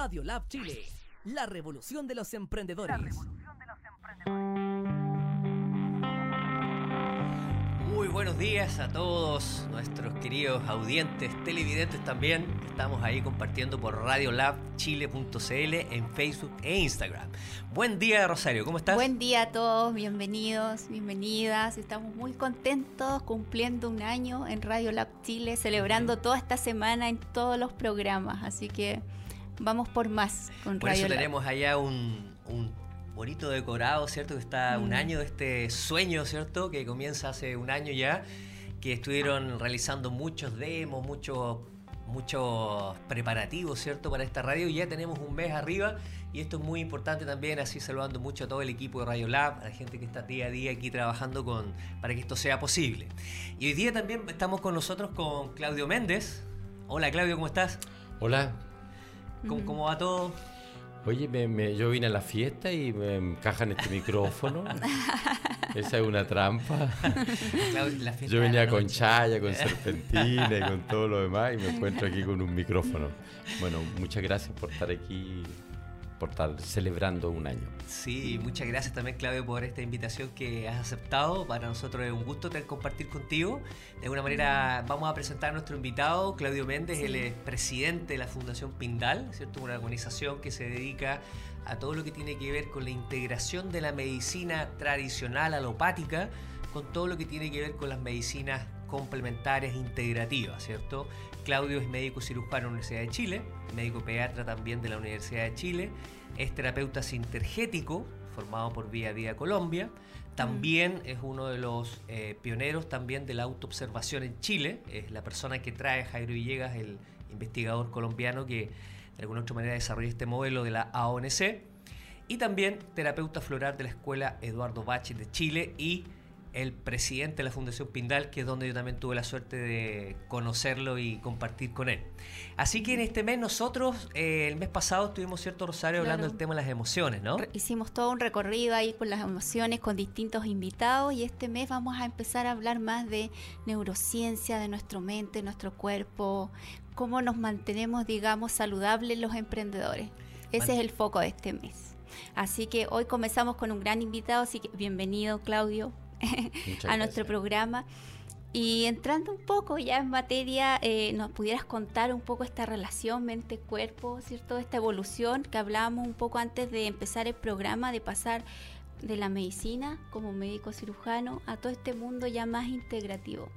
Radio Lab Chile, la revolución de los emprendedores. Muy buenos días a todos nuestros queridos audientes, televidentes también. Estamos ahí compartiendo por radiolabchile.cl en Facebook e Instagram. Buen día, Rosario, ¿cómo estás? Buen día a todos, bienvenidos, bienvenidas. Estamos muy contentos cumpliendo un año en Radio Lab Chile, celebrando toda esta semana en todos los programas. Así que vamos por más con por Radio eso Lab. tenemos allá un, un bonito decorado, ¿cierto? Que está un Mm. año de este sueño, ¿cierto? Que comienza hace un año ya, que estuvieron realizando muchos demos, muchos muchos preparativos, ¿cierto? Para esta radio y ya tenemos un mes arriba y esto es muy importante también, así saludando mucho a todo el equipo de Radio Lab, a la gente que está día a día aquí trabajando con, para que esto sea posible. Y hoy día también estamos con nosotros con Claudio Méndez. Hola Claudio, ¿cómo estás? Hola. ¿Cómo, cómo va todo? Oye, me- me- yo vine a la fiesta y me encajan este micrófono. Esa es una trampa. La Yo venía con chaya, con serpentina y con todo lo demás y me encuentro aquí con un micrófono. Bueno, muchas gracias por estar aquí, por estar celebrando un año. Sí, muchas gracias también Claudio por esta invitación que has aceptado. Para nosotros es un gusto tener compartir contigo. De alguna manera vamos a presentar a nuestro invitado, Claudio Méndez, Sí. él es presidente de la Fundación Pindal, ¿cierto? Una organización que se dedica a todo lo que tiene que ver con la integración de la medicina tradicional alopática con todo lo que tiene que ver con las medicinas complementarias integrativas, ¿cierto? Claudio es médico cirujano de la Universidad de Chile, médico pediatra también de la Universidad de Chile, es terapeuta sintergético, formado por Vía Vida Colombia, también es uno de los eh, pioneros también de la autoobservación en Chile, es la persona que trae Jairo Villegas, el investigador colombiano que de alguna otra manera desarrolla este modelo de la AONC, y también terapeuta floral de la Escuela Eduardo Bache de Chile y el presidente de la Fundación Pindal, que es donde yo también tuve la suerte de conocerlo y compartir con él. Así que en este mes nosotros, eh, el mes pasado estuvimos, ¿cierto, Rosario, hablando del tema de las emociones, ¿no? Hicimos todo un recorrido ahí con las emociones, con distintos invitados y este mes vamos a empezar a hablar más de neurociencia, de nuestra mente, nuestro cuerpo, cómo nos mantenemos, digamos, saludables los emprendedores. Ese Man- es el foco de este mes. Así que hoy comenzamos con un gran invitado, así que bienvenido Claudio a nuestro programa. Y entrando un poco ya en materia, eh, nos pudieras contar un poco esta relación mente-cuerpo, ¿cierto? Esta evolución que hablábamos un poco antes de empezar el programa, de pasar de la medicina como médico cirujano a todo este mundo ya más integrativo.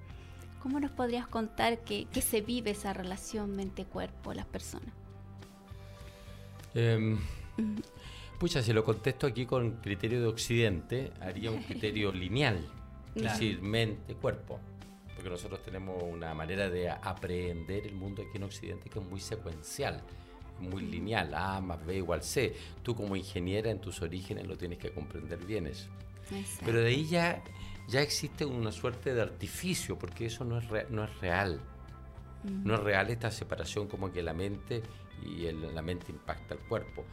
¿Cómo nos podrías contar que, que se vive esa relación mente-cuerpo las personas? Em, pucha, si lo contesto aquí con criterio de Occidente, haría un criterio lineal, es Claro. decir, mente, cuerpo. Porque nosotros tenemos una manera de a- aprender el mundo aquí en Occidente que es muy secuencial, muy lineal, A más B igual C. Tú como ingeniera en tus orígenes lo tienes que comprender bien eso. Exacto. Pero de ahí ya, ya existe una suerte de artificio, porque eso no es, rea- no es real. No es real esta separación como que la mente y el- la mente impacta al cuerpo.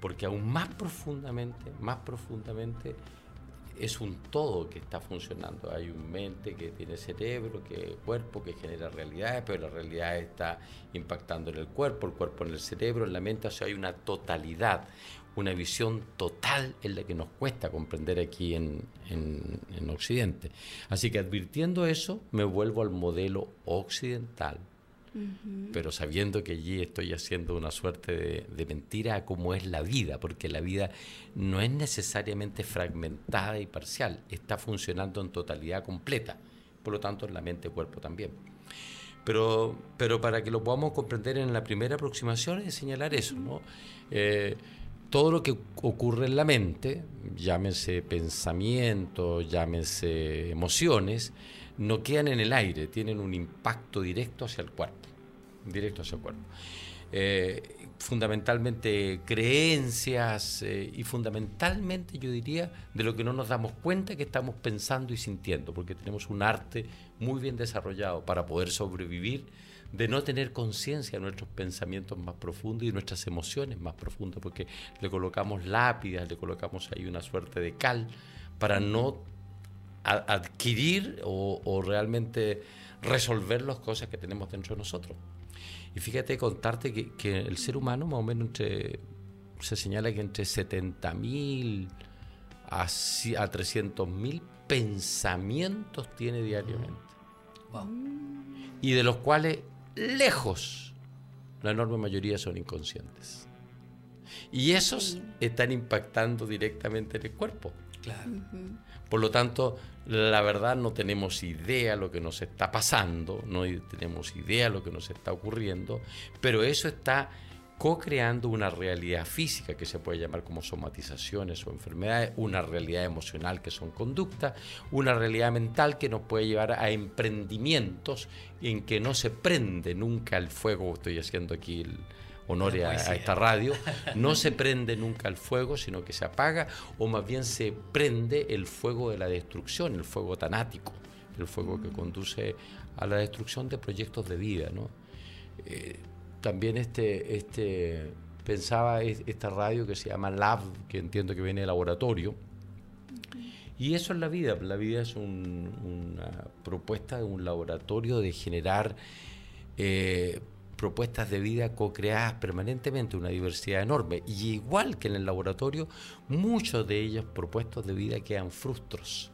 Porque aún más profundamente, más profundamente, es un todo que está funcionando. Hay un mente que tiene cerebro, que cuerpo, que genera realidades, pero la realidad está impactando en el cuerpo, el cuerpo en el cerebro, en la mente. O sea, hay una totalidad, una visión total en la que nos cuesta comprender aquí en, en- en Occidente. Así que advirtiendo eso, me vuelvo al modelo occidental, pero sabiendo que allí estoy haciendo una suerte de, de mentira a cómo es la vida, porque la vida no es necesariamente fragmentada y parcial, está funcionando en totalidad completa, por lo tanto en la mente cuerpo también. Pero, pero para que lo podamos comprender en la primera aproximación es señalar eso, ¿no? Eh, todo lo que ocurre en la mente, llámese pensamiento, llámese emociones, no quedan en el aire, tienen un impacto directo hacia el cuerpo, directo hacia el cuerpo. Eh, fundamentalmente creencias eh, y fundamentalmente yo diría de lo que no nos damos cuenta que estamos pensando y sintiendo, porque tenemos un arte muy bien desarrollado para poder sobrevivir de no tener conciencia de nuestros pensamientos más profundos y nuestras emociones más profundas, porque le colocamos lápidas, le colocamos ahí una suerte de cal para no a- adquirir o realmente resolver las cosas que tenemos dentro de nosotros. Y fíjate contarte que, el ser humano más o menos entre, se señala que entre 70.000 a, a 300.000 pensamientos tiene diariamente. Y de los cuales lejos la enorme mayoría son inconscientes. Y esos están impactando directamente en el cuerpo. Claro. Por lo tanto, la verdad no tenemos idea lo que nos está pasando, no tenemos idea lo que nos está ocurriendo, pero eso está co-creando una realidad física que se puede llamar como somatizaciones o enfermedades, una realidad emocional que son conductas, una realidad mental que nos puede llevar a emprendimientos en que no se prende nunca el fuego, estoy haciendo aquí el, honor a, esta radio, no se prende nunca el fuego, sino que se apaga, o más bien se prende el fuego de la destrucción, el fuego tanático, el fuego que conduce a la destrucción de proyectos de vida. ¿no? Eh, también este, este, pensaba esta radio que se llama Lab, que entiendo que viene de laboratorio, y eso es la vida. La vida es una propuesta de un laboratorio de generar eh, propuestas de vida co-creadas permanentemente, una diversidad enorme. Y igual que en el laboratorio, muchos de ellos propuestos de vida quedan frustros.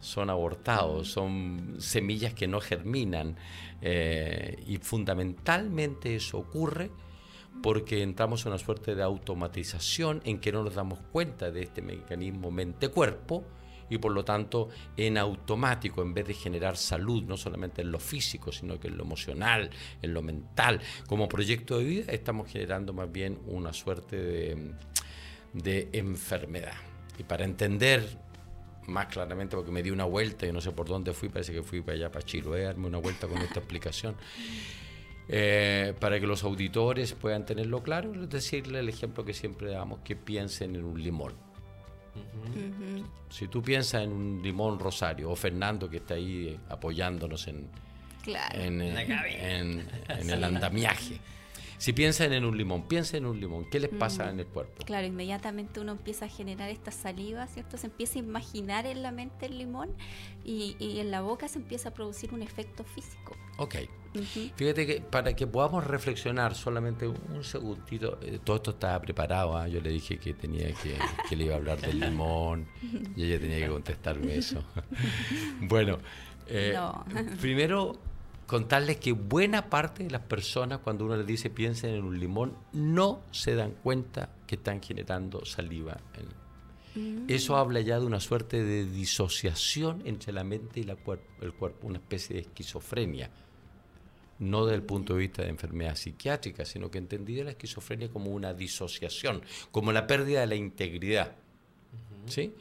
Son abortados, son semillas que no germinan. Eh, y fundamentalmente eso ocurre porque entramos en una suerte de automatización en que no nos damos cuenta de este mecanismo mente-cuerpo y por lo tanto en automático, en vez de generar salud, no solamente en lo físico, sino que en lo emocional, en lo mental, como proyecto de vida, estamos generando más bien una suerte de, enfermedad. Y para entender más claramente, porque me di una vuelta y no sé por dónde fui, parece que fui para allá, para Chiloé, darme una vuelta con esta explicación. Eh, para que los auditores puedan tenerlo claro, es decirle el ejemplo que siempre damos, que piensen en un limón. Si tú piensas en un Limón Rosario o Fernando que está ahí apoyándonos en, en, el andamiaje. Si piensan en un limón, piensa en un limón, ¿qué les pasa en el cuerpo? Claro, inmediatamente uno empieza a generar esta saliva, ¿cierto? Se empieza a imaginar en la mente el limón y, y en la boca se empieza a producir un efecto físico. Ok. Fíjate que para que podamos reflexionar solamente un segundito, eh, todo esto estaba preparado, ¿ah? yo le dije que tenía que, que, le iba a hablar del limón y ella tenía que contestarme eso. bueno, eh, primero contarles que buena parte de las personas cuando uno les dice piensen en un limón no se dan cuenta que están generando saliva. Mm. Eso habla ya de una suerte de disociación entre la mente y la el cuerpo, una especie de esquizofrenia no desde el punto de vista de enfermedad psiquiátrica, sino que entendí la esquizofrenia como una disociación, como la pérdida de la integridad. ¿Sí?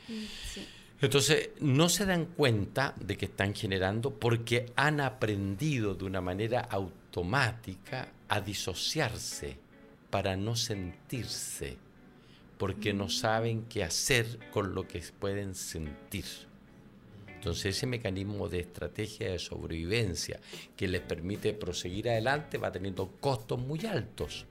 Entonces, no se dan cuenta de que están generando porque han aprendido de una manera automática a disociarse para no sentirse, porque no saben qué hacer con lo que pueden sentir. Entonces ese mecanismo de estrategia de sobrevivencia que les permite proseguir adelante va teniendo costos muy altos,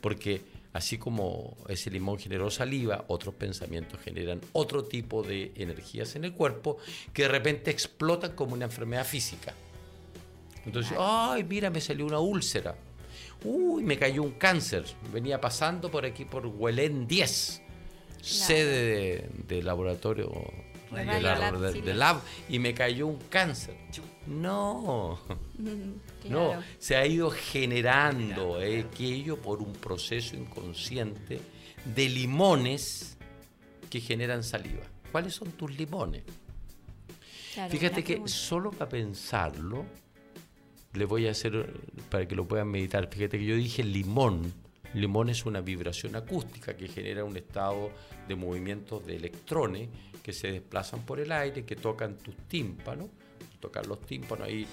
porque así como ese limón generó saliva, otros pensamientos generan otro tipo de energías en el cuerpo que de repente explotan como una enfermedad física. Entonces, ay, mira, me salió una úlcera. Uy, me cayó un cáncer. Venía pasando por aquí por Huelén 10, sede de laboratorio de lab, y me cayó un cáncer. No, no, se ha ido generando eh, aquello por un proceso inconsciente de limones que generan saliva. ¿Cuáles son tus limones? Fíjate que solo para pensarlo, le voy a hacer para que lo puedan meditar. Fíjate que yo dije limón. Limón es una vibración acústica que genera un estado de movimientos de electrones que se desplazan por el aire, que tocan tus tímpanos, tocar los tímpanos, ahí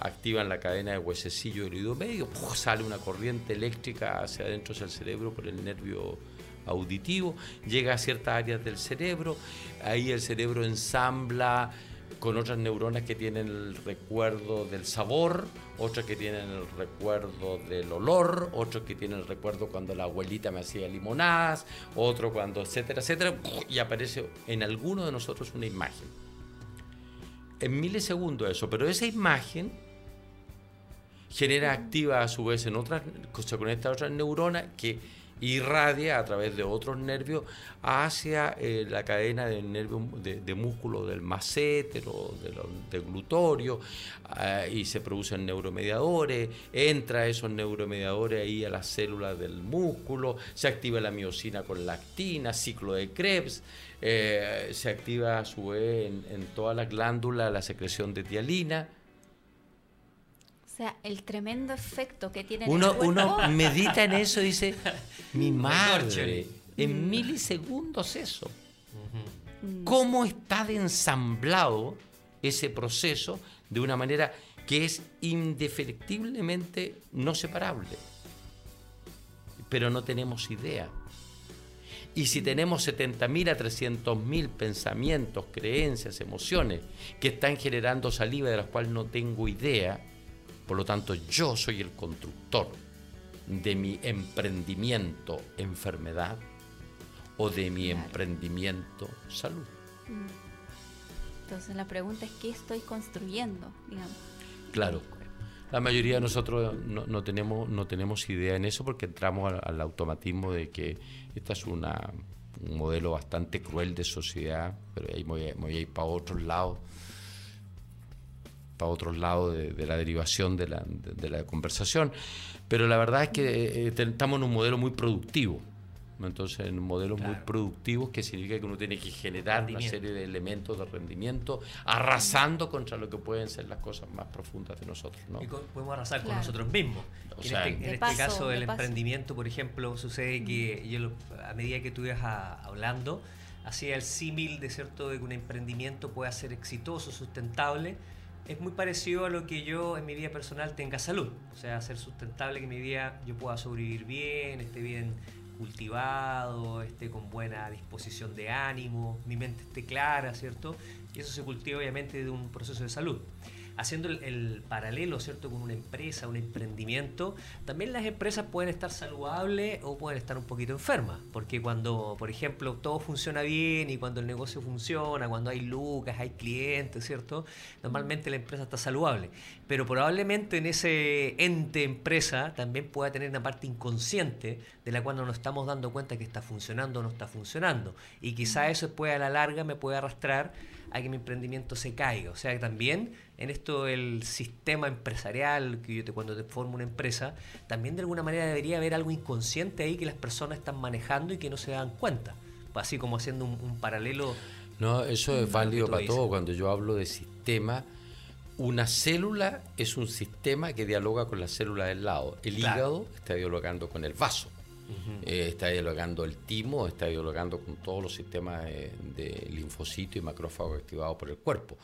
activan la cadena de huesecillo del oído medio, sale una corriente eléctrica hacia adentro del cerebro por el nervio auditivo, llega a ciertas áreas del cerebro, ahí el cerebro ensambla con otras neuronas que tienen el recuerdo del sabor, otras que tienen el recuerdo del olor, otros que tienen el recuerdo cuando la abuelita me hacía limonadas, otro cuando, etcétera, etcétera, y aparece en alguno de nosotros una imagen. En milisegundos eso, pero esa imagen genera activa a su vez en otras, se conecta a otras neuronas que irradia a través de otros nervios hacia eh, la cadena de nervios de, músculo del macétero, del, glutorio, ah, y se producen neuromediadores, entra esos neuromediadores ahí a las células del músculo, se activa la miocina con lactina, ciclo de Krebs, eh, se activa a su vez en, en toda la glándula la secreción de tialina, sea, el tremendo efecto que tiene uno, el Uno medita en eso y dice, mi madre, en milisegundos eso. ¿Cómo está de ensamblado ese proceso de una manera que es indefectiblemente no separable? Pero no tenemos idea. Y si tenemos 70.000 a 300.000 pensamientos, creencias, emociones que están generando saliva de las cuales no tengo idea, por lo tanto, yo soy el constructor de mi emprendimiento enfermedad o de mi emprendimiento salud. Mm. Entonces la pregunta es qué estoy construyendo, digamos. Claro. La mayoría de nosotros no, tenemos, no tenemos idea en eso porque entramos al, automatismo de que esta es una, un modelo bastante cruel de sociedad, pero ahí voy voy a ir para otros lados para otros lados de, la derivación de la, de, la, conversación. Pero la verdad es que eh, eh, estamos en un modelo muy productivo. Entonces, en modelos muy productivos, que significa que uno tiene que generar una serie de elementos de rendimiento, arrasando contra lo que pueden ser las cosas más profundas de nosotros. ¿no? Y podemos arrasar con nosotros mismos. en este, en este caso del emprendimiento, por ejemplo, sucede que yo, a medida que tú ibas hablando, hacía el símil de cierto de que un emprendimiento pueda ser exitoso, sustentable, es muy parecido a lo que yo en mi vida personal tenga salud. O sea, ser sustentable, que mi vida yo pueda sobrevivir bien, esté bien cultivado, esté con buena disposición de ánimo, mi mente esté clara, ¿cierto? Y eso se cultiva obviamente de un proceso de salud haciendo el, paralelo, ¿cierto?, con una empresa, un emprendimiento, también las empresas pueden estar saludables o pueden estar un poquito enfermas, porque cuando, por ejemplo, todo funciona bien y cuando el negocio funciona, cuando hay lucas, hay clientes, ¿cierto?, normalmente la empresa está saludable, pero probablemente en ese ente empresa también pueda tener una parte inconsciente de la cual no nos estamos dando cuenta que está funcionando o no está funcionando, y quizá eso puede a la larga me puede arrastrar a que mi emprendimiento se caiga. O sea que también en esto el sistema empresarial, que yo te, cuando te formo una empresa, también de alguna manera debería haber algo inconsciente ahí que las personas están manejando y que no se dan cuenta. Así como haciendo un, paralelo. No, eso es válido para todo. Cuando yo hablo de sistema, una célula es un sistema que dialoga con la célula del lado. El hígado está dialogando con el vaso. Eh, está dialogando el timo, está dialogando con todos los sistemas de, linfocito y macrófago activados por el cuerpo.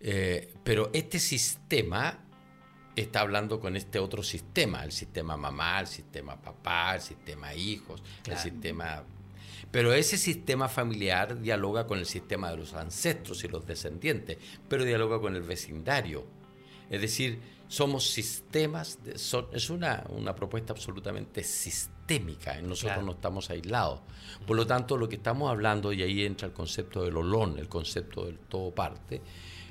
Eh, pero este sistema está hablando con este otro sistema, el sistema mamá, el sistema papá, el sistema hijos, el sistema... Pero ese sistema familiar dialoga con el sistema de los ancestros y los descendientes, pero dialoga con el vecindario. Es decir, somos sistemas, es una, una propuesta absolutamente sistémica sistémica, nosotros no estamos aislados. Por lo tanto, lo que estamos hablando, y ahí entra el concepto del olón, el concepto del todo parte,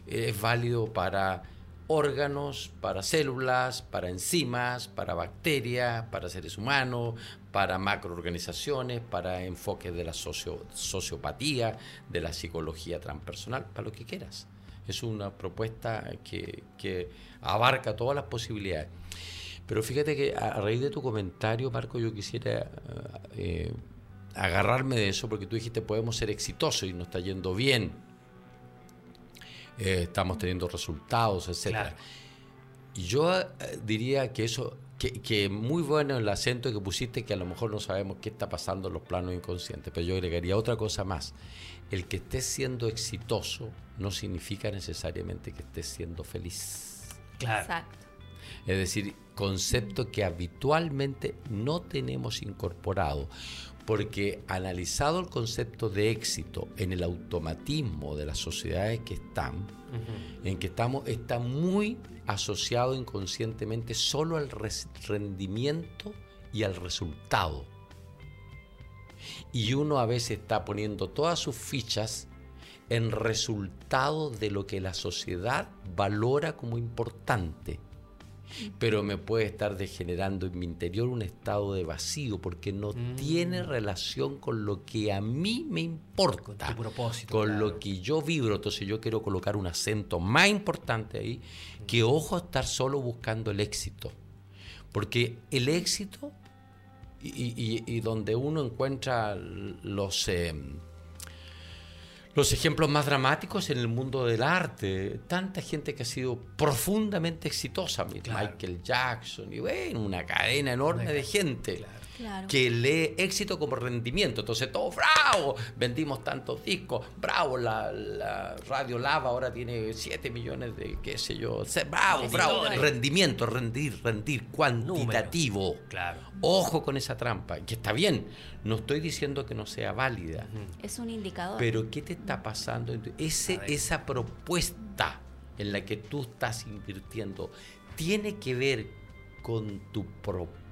es válido para órganos, para células, para enzimas, para bacterias, para seres humanos, para macroorganizaciones, para enfoques de la sociopatía, de la psicología transpersonal, para lo que quieras. Es una propuesta que, que abarca todas las posibilidades. Pero fíjate que a raíz de tu comentario, Marco, yo quisiera eh, agarrarme de eso, porque tú dijiste podemos ser exitosos y nos está yendo bien, eh, estamos teniendo resultados, etc. Y yo eh, diría que eso, que, muy bueno el acento que pusiste, que a lo mejor no sabemos qué está pasando en los planos inconscientes, pero yo agregaría otra cosa más. El que estés siendo exitoso no significa necesariamente que estés siendo feliz. Claro. Exacto. Es decir, concepto que habitualmente no tenemos incorporado, porque analizado el concepto de éxito en el automatismo de las sociedades que están, en que estamos, está muy asociado inconscientemente solo al rendimiento y al resultado. Y uno a veces está poniendo todas sus fichas en resultado de lo que la sociedad valora como importante pero me puede estar degenerando en mi interior un estado de vacío porque no Mm. tiene relación con lo que a mí me importa, Con tu propósito, con claro. lo que yo vibro. Entonces yo quiero colocar un acento más importante ahí que ojo estar solo buscando el éxito, porque el éxito y, y- y donde uno encuentra los eh, los ejemplos más dramáticos en el mundo del arte. Tanta gente que ha sido profundamente exitosa. Claro. Michael Jackson y bueno, una cadena enorme Una de gente. claro. Claro. Que lee éxito como rendimiento. Entonces, todo bravo. Vendimos tantos discos. Bravo. La, la Radio Lava ahora tiene 7 millones de, qué sé yo. Bravo, bravo. Rendimiento, rendir, rendir. Cuantitativo. Claro. Ojo con esa trampa. Que está bien. No estoy diciendo que no sea válida. Es un indicador. Pero ¿qué te está pasando? Ese, esa propuesta en la que tú estás invirtiendo tiene que ver con tu propósito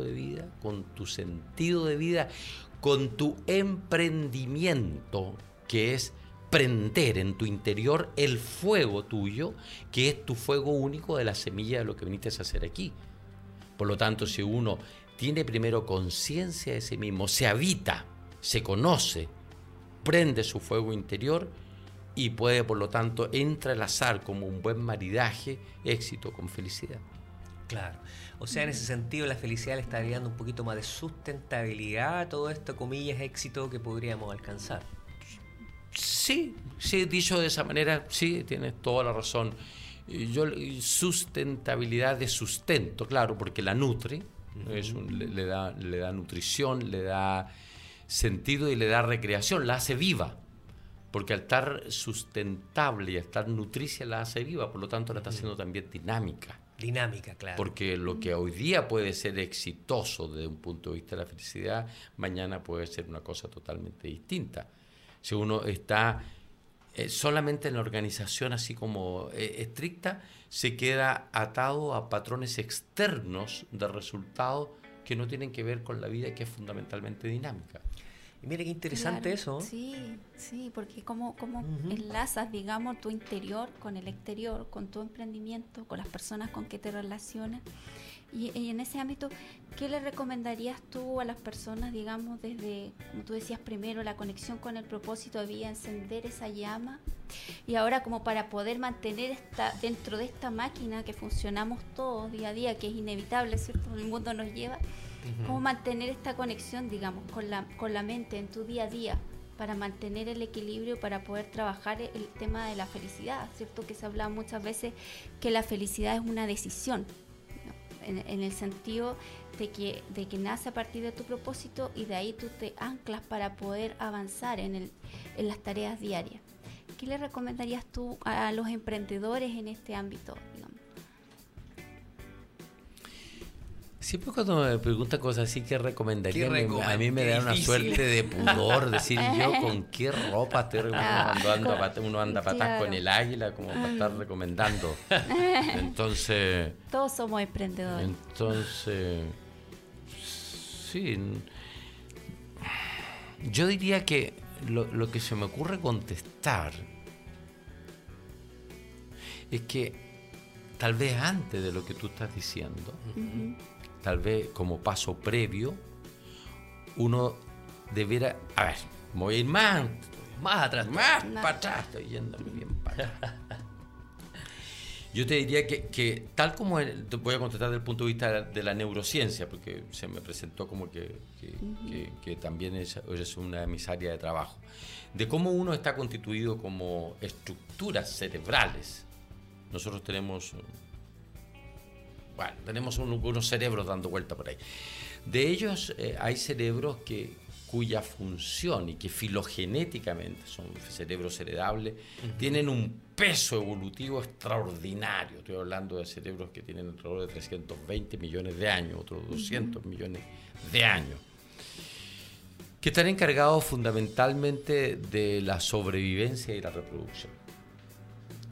de vida, con tu sentido de vida, con tu emprendimiento, que es prender en tu interior el fuego tuyo, que es tu fuego único de la semilla de lo que viniste a hacer aquí. Por lo tanto, si uno tiene primero conciencia de sí mismo, se habita, se conoce, prende su fuego interior y puede, por lo tanto, entrelazar como un buen maridaje éxito con felicidad. Claro. O sea, en ese sentido, la felicidad le estaría dando un poquito más de sustentabilidad a todo esto, comillas, éxito que podríamos alcanzar. Sí, sí, dicho de esa manera, sí, tienes toda la razón. Yo, sustentabilidad de sustento, claro, porque la nutre, es un- le, le da, le da nutrición, le da sentido y le da recreación, la hace viva. Porque al estar sustentable y al estar nutricia la hace viva, por lo tanto la está haciendo también dinámica. Dinámica, claro. Porque lo que hoy día puede ser exitoso desde un punto de vista de la felicidad, mañana puede ser una cosa totalmente distinta. Si uno está eh, solamente en la organización así como eh, estricta, se queda atado a patrones externos de resultados que no tienen que ver con la vida que es fundamentalmente dinámica. Y mire qué interesante Claro, eso. Sí, sí, porque como, como Ujú. enlazas, digamos, tu interior con el exterior, con tu emprendimiento, con las personas con que te relacionas. Y, y en ese ámbito, ¿qué le recomendarías tú a las personas, digamos, desde, como tú decías primero, la conexión con el propósito había encender esa llama? Y ahora como para poder mantener esta, dentro de esta máquina que funcionamos todos día a día, que es inevitable, ¿cierto? El mundo nos lleva, Cómo mantener esta conexión, digamos, con la, con la mente en tu día a día, para mantener el equilibrio, para poder trabajar el tema de la felicidad, ¿cierto? Que se habla muchas veces que la felicidad es una decisión, en, el sentido de que, de que nace a partir de tu propósito y de ahí tú te anclas para poder avanzar en, el, en las tareas diarias. ¿Qué le recomendarías tú a, los emprendedores en este ámbito? Siempre cuando me preguntan cosas así, ¿qué recomendaría? A mí me da una suerte de pudor decir yo con qué ropa estoy recomendando. Ah, Ando a con- pat- uno anda patas claro. con el águila como para estar recomendando. Entonces, Todos somos emprendedores. entonces, sí. Yo diría que lo, lo que se me ocurre contestar es que tal vez antes de lo que tú estás diciendo. Tal vez como paso previo, uno debiera, a ver, voy a ir más, Más atrás. más Más. para atrás, estoy yéndome bien para atrás. Yo te diría que, que tal como el- te voy a contestar desde el punto de vista de la neurociencia, porque se me presentó como que, que- que- que también es, es una de mis áreas de trabajo, de cómo uno está constituido como estructuras cerebrales. Nosotros tenemos bueno, tenemos un- unos cerebros dando vuelta por ahí. De ellos eh, hay cerebros que, cuya función y que filogenéticamente son cerebros heredables, tienen un peso evolutivo extraordinario. Estoy hablando de cerebros que tienen alrededor de 320 millones de años, otros 200 millones de años, que están encargados fundamentalmente de la sobrevivencia y la reproducción.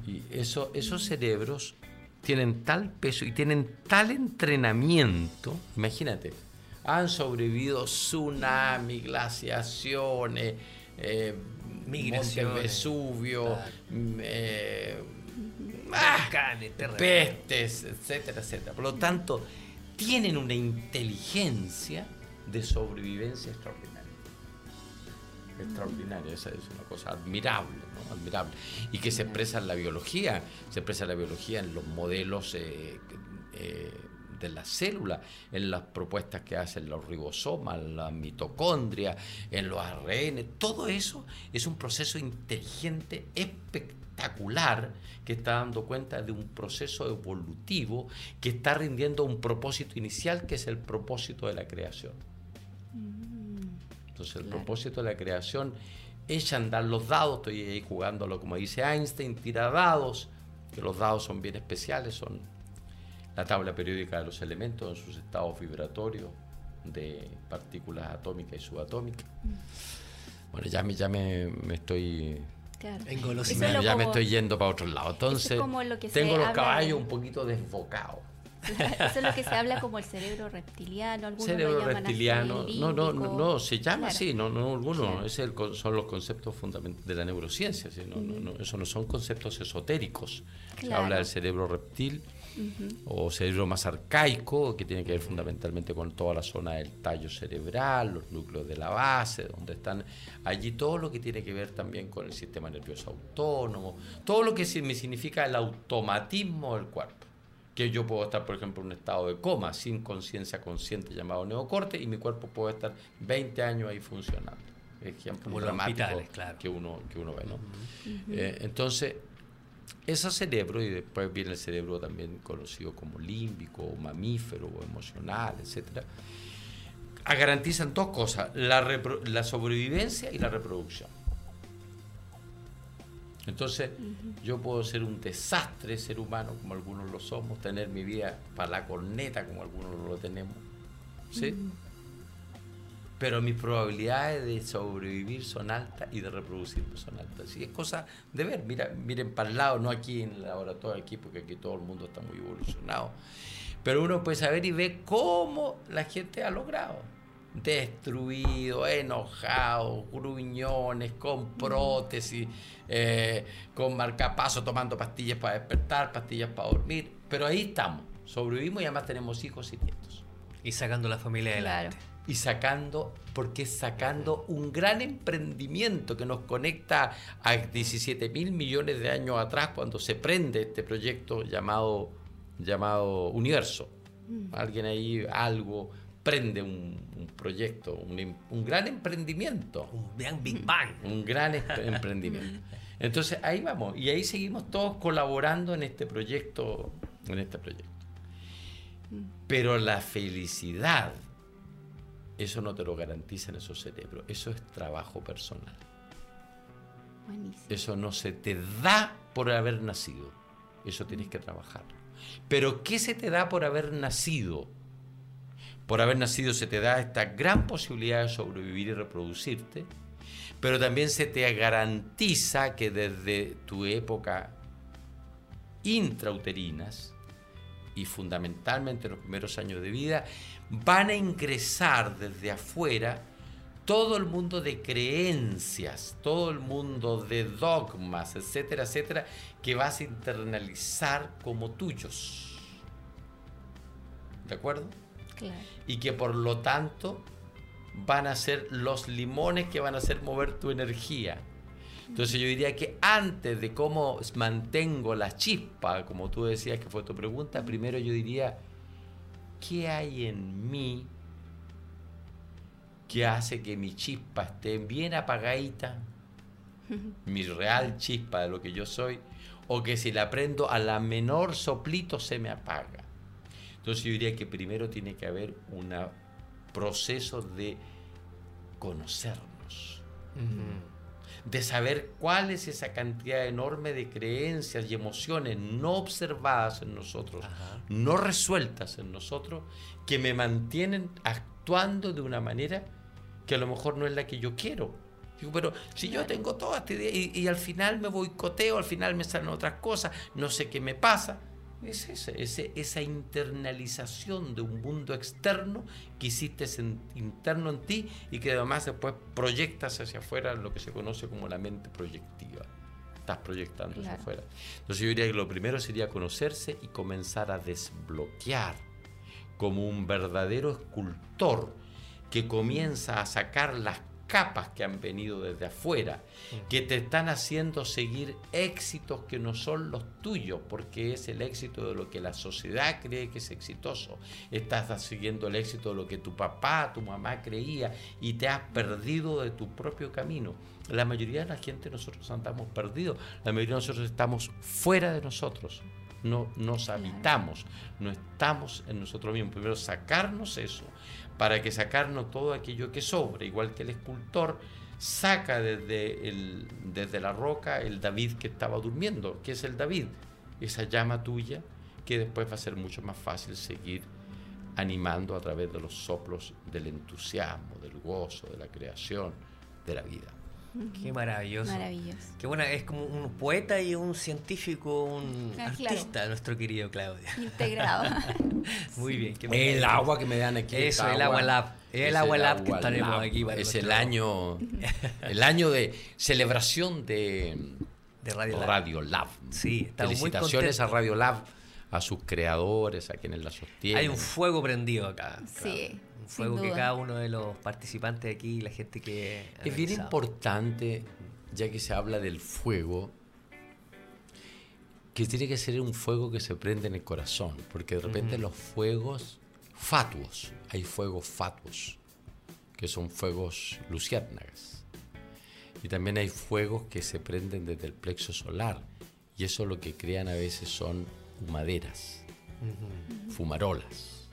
Y eso, esos cerebros tienen tal peso y tienen tal entrenamiento, imagínate, han sobrevivido tsunamis, glaciaciones, eh, Migraciones. Vesubio, mm, eh, ah, Volcanes, terremotos. pestes, etcétera, etcétera. Por lo tanto, tienen una inteligencia de sobrevivencia extraordinaria. Extraordinaria, esa es una cosa admirable. Admirable. Y que se expresa en la biología, se expresa en la biología en los modelos eh, eh, de la célula, en las propuestas que hacen los ribosomas, la mitocondria, en los ARN, todo eso es un proceso inteligente espectacular que está dando cuenta de un proceso evolutivo que está rindiendo un propósito inicial que es el propósito de la creación. Entonces el Claro. propósito de la creación echa a andar los dados, estoy ahí jugándolo como dice Einstein, tira dados, que los dados son bien especiales, son la tabla periódica de los elementos en sus estados vibratorios de partículas atómicas y subatómicas. Bueno, ya me, ya me, me estoy Claro. Ya me estoy yendo para otro lado. Entonces, como lo que se tengo los caballos de- un poquito desbocados. Eso es lo que se habla como el cerebro reptiliano. Algunos lo Cerebro llaman reptiliano, no, no, no, no, se llama Claro. así, no, no, alguno, Claro. es el son los conceptos fundamentales de la neurociencia, ¿sí? no, no, no, eso no son conceptos esotéricos. Se Claro. habla del cerebro reptil o cerebro más arcaico, que tiene que ver fundamentalmente con toda la zona del tallo cerebral, los núcleos de la base, donde están allí todo lo que tiene que ver también con el sistema nervioso autónomo, todo lo que me significa el automatismo del cuerpo. Que yo puedo estar, por ejemplo, en un estado de coma, sin conciencia consciente llamado neocorte, y mi cuerpo puede estar 20 años ahí funcionando. Ejemplo Como dramático claro. que uno, que uno ve, ¿no? Eh, entonces, ese cerebro, y después viene el cerebro también conocido como límbico, o mamífero, o emocional, etcétera, ah, garantizan dos cosas, la, repro- la sobrevivencia y la reproducción. Entonces, yo puedo ser un desastre ser humano, como algunos lo somos, tener mi vida para la corneta, como algunos lo tenemos, ¿sí? Pero mis probabilidades de sobrevivir son altas y de reproducirme son altas. Y es cosa de ver, mira, miren para el lado, no aquí en el laboratorio, aquí, porque aquí todo el mundo está muy evolucionado. Pero uno puede saber y ver cómo la gente ha logrado. Destruido, enojado, gruñones, con prótesis, eh, con marcapaso, tomando pastillas para despertar, pastillas para dormir. Pero ahí estamos, sobrevivimos y además tenemos hijos y nietos Y sacando la familia adelante. Claro. y sacando, porque es sacando un gran emprendimiento que nos conecta a 17 mil millones de años atrás cuando se prende este proyecto llamado, llamado Universo. Alguien ahí, algo, prende un, un proyecto, un, un gran emprendimiento Un gran Big Bang. un gran emprendimiento. Entonces ahí vamos y ahí seguimos todos colaborando en este proyecto, en este proyecto. Pero la felicidad, eso no te lo garantiza en esos cerebros, eso es trabajo personal. Buenísimo. Eso no se te da por haber nacido, eso tienes que trabajarlo. Pero ¿qué se te da por haber nacido? Por haber nacido se te da esta gran posibilidad de sobrevivir y reproducirte, pero también se te garantiza que desde tu época intrauterinas y fundamentalmente los primeros años de vida, van a ingresar desde afuera todo el mundo de creencias, todo el mundo de dogmas, etcétera, etcétera, que vas a internalizar como tuyos. ¿De acuerdo? Claro. y que por lo tanto van a ser los limones que van a hacer mover tu energía. Entonces yo diría que antes de cómo mantengo la chispa, como tú decías que fue tu pregunta, primero yo diría, ¿qué hay en mí que hace que mi chispa esté bien apagadita? Mi real chispa de lo que yo soy, o que si la prendo a la menor soplito se me apaga. Entonces yo diría que primero tiene que haber un proceso de conocernos, de saber cuál es esa cantidad enorme de creencias y emociones no observadas en nosotros, Ajá. no resueltas en nosotros, que me mantienen actuando de una manera que a lo mejor no es la que yo quiero. Digo, pero si yo tengo toda esta idea y, y al final me boicoteo, al final me salen otras cosas, no sé qué me pasa. Es ese, ese- esa internalización de un mundo externo que hiciste en- interno en ti y que además después proyectas hacia afuera lo que se conoce como la mente proyectiva. estás proyectando hacia afuera. Entonces yo diría que lo primero sería conocerse y comenzar a desbloquear como un verdadero escultor que comienza a sacar las capas que han venido desde afuera, que te están haciendo seguir éxitos que no son los tuyos, porque es el éxito de lo que la sociedad cree que es exitoso. Estás siguiendo el éxito de lo que tu papá, tu mamá creía y te has perdido de tu propio camino. La mayoría de la gente nosotros andamos perdidos, la mayoría de nosotros estamos fuera de nosotros. No nos habitamos, no estamos en nosotros mismos. Primero sacarnos eso para que sacarnos todo aquello que sobra, igual que el escultor saca desde, el, desde la roca el David que estaba durmiendo, que es el David, esa llama tuya que después va a ser mucho más fácil seguir animando a través de los soplos del entusiasmo, del gozo, de la creación, de la vida. Qué maravilloso. Maravilloso. Qué buena, es como un poeta y un científico, un Ah, artista, nuestro querido Claudio. Integrado. Muy bien. qué El maravilla. agua que me dan aquí. Eso, el agua lab. es El agua lab que lab. aquí para Es el año, el año de celebración de de Radio Lab. Radio Lab. Sí, estamos muy Felicitaciones a. Radio Lab, a sus creadores, a quienes la sostienen. Hay un fuego prendido acá. Sí. Fuego que cada uno de los participantes aquí, la gente que. ha Es bien importante, ya que se habla del fuego, que tiene que ser un fuego que se prende en el corazón, porque de repente los fuegos fatuos, hay fuegos fatuos, que son fuegos luciérnagas. Y también hay fuegos que se prenden desde el plexo solar, y eso lo que crean a veces son humaderas, fumarolas,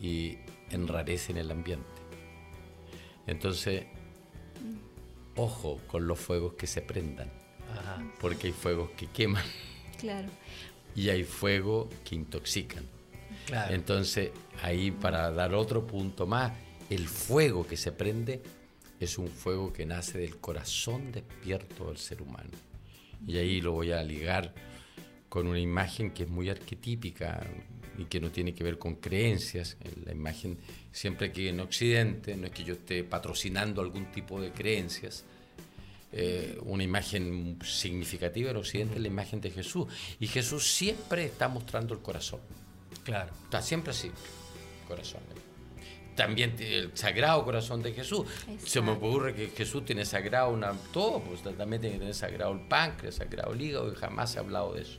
y enrarecen el ambiente. Entonces, ojo con los fuegos que se prendan, Ajá. porque hay fuegos que queman Claro. y hay fuegos que intoxican. Claro. Entonces, ahí para dar otro punto más, el fuego que se prende es un fuego que nace del corazón despierto del ser humano. Y ahí lo voy a ligar con una imagen que es muy arquetípica y que no tiene que ver con creencias. La imagen, siempre que en Occidente, no es que yo esté patrocinando algún tipo de creencias, eh, una imagen significativa en Occidente es la imagen de Jesús. Y Jesús siempre está mostrando el corazón. Claro. Está siempre así, corazón. También tiene el sagrado corazón de Jesús. Se me ocurre que Jesús tiene sagrado una, todo, pues también tiene que tener sagrado el páncreas, sagrado el hígado, y jamás se ha hablado de eso.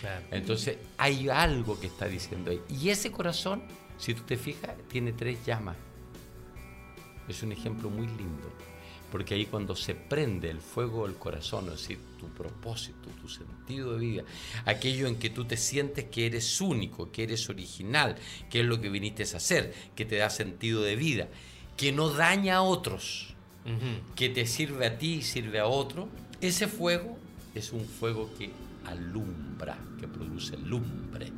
Claro. Entonces hay algo que está diciendo ahí. Y ese corazón, si tú te fijas, tiene tres llamas. Es un ejemplo muy lindo. Porque ahí cuando se prende el fuego del corazón, es decir, tu propósito, tu sentido de vida, aquello en que tú te sientes que eres único, que eres original, que es lo que viniste a hacer, que te da sentido de vida, que no daña a otros, que te sirve a ti y sirve a otro, ese fuego es un fuego que alumbra, que produce lumbre.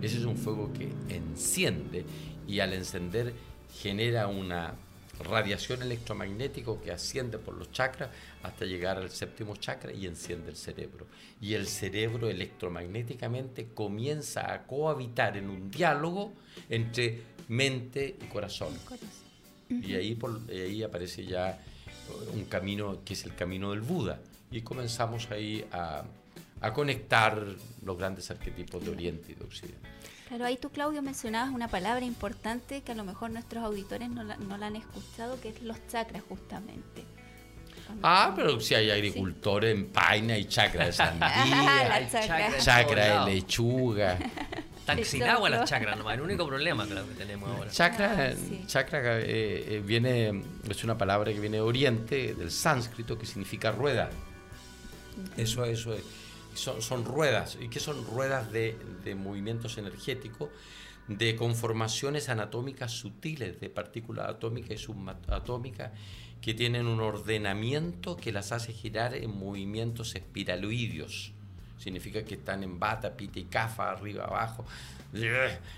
Ese es un fuego que enciende y al encender genera una radiación electromagnética que asciende por los chakras hasta llegar al séptimo chakra y enciende el cerebro. Y el cerebro electromagnéticamente comienza a cohabitar en un diálogo entre mente y corazón. Y ahí, por, ahí aparece ya un camino que es el camino del Buda. Y comenzamos ahí a, a conectar los grandes arquetipos de Oriente y de Occidente. Claro, ahí tú, Claudio, mencionabas una palabra importante que a lo mejor nuestros auditores no la, no la han escuchado, que es los chakras, justamente. Ah, pero si hay agricultores en paina y chakra de sandía, todos de lechuga. Están sin Exacto. agua las chakras nomás, el único problema claro, que tenemos ahora. Chakra, Ah, sí. chakra eh, eh, viene, es una palabra que viene de Oriente, del sánscrito, que significa rueda. Eso, eso es. Son, son ruedas. ¿Y qué son ruedas de, de movimientos energéticos? De conformaciones anatómicas sutiles, de partículas atómicas y subatómicas, que tienen un ordenamiento que las hace girar en movimientos espiraloideos. Significa que están en bata, pita y cafa, arriba, abajo,